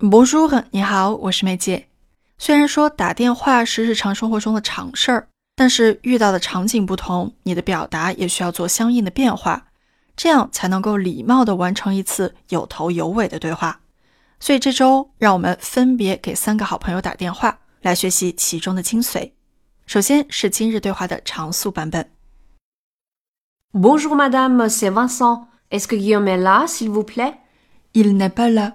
Bonjour，你好，我是梅姐。虽然说打电话是日常生活中的常事儿，但是遇到的场景不同，你的表达也需要做相应的变化，这样才能够礼貌地完成一次有头有尾的对话。所以这周让我们分别给三个好朋友打电话，来学习其中的精髓。首先是今日对话的常速版本。Bonjour madame, c'est Vincent. Est-ce que Guillaume est là, s'il vous plaît Il n'est pas là.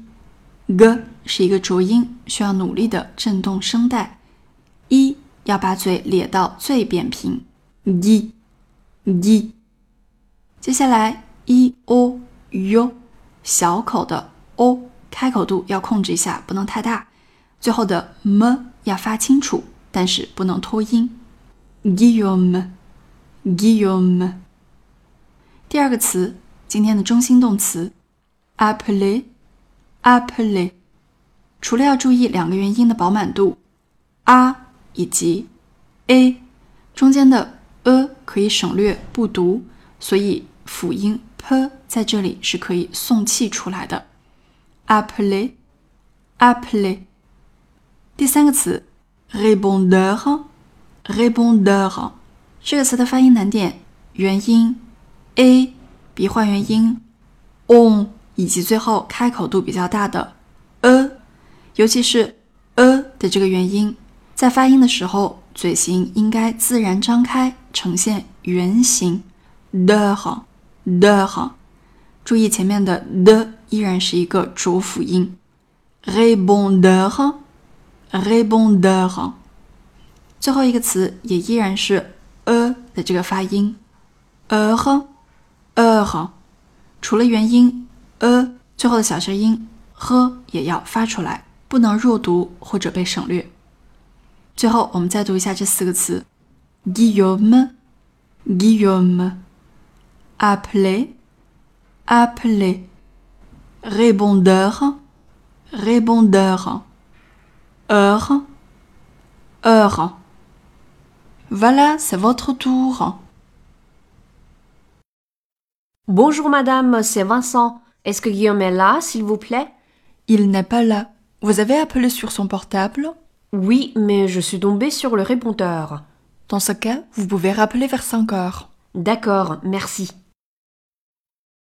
g 是一个浊音，需要努力的震动声带。一要把嘴咧到最扁平。一，一。接下来 i o u 小口的 o 开口度要控制一下，不能太大。最后的 m 要发清楚，但是不能拖音。Guillaume，Guillaume。第二个词，今天的中心动词 appeler。Aply 除了要注意两个元音的饱满度，a 以及 a 中间的 a 可以省略不读，所以辅音 p 在这里是可以送气出来的。aply aply。第三个词 rebonder，rebonder，这个词的发音难点，元音 a 鼻化元音 on。以及最后开口度比较大的呃尤其是呃的这个元音，在发音的时候，嘴型应该自然张开，呈现圆形的哈的哈。注意前面的的依然是一个浊辅音。répondeur，répondeur。最后一个词也依然是呃的这个发音呃哈呃哈，除了元音。呃，最后的小舌音呵也要发出来，不能弱读或者被省略。最后，我们再读一下这四个词：Guillaume，Guillaume，appeler，appeler，répondeur，répondeur，heure，heure。Voilà, c'est votre tour. Bonjour madame, c'est Vincent. Est-ce que Guillaume est là, s'il vous plaît? Il n'est pas là. Vous avez appelé sur son portable? Oui, mais je suis tombée sur le répondeur. Dans ce cas, vous pouvez rappeler vers 5 heures. D'accord, merci.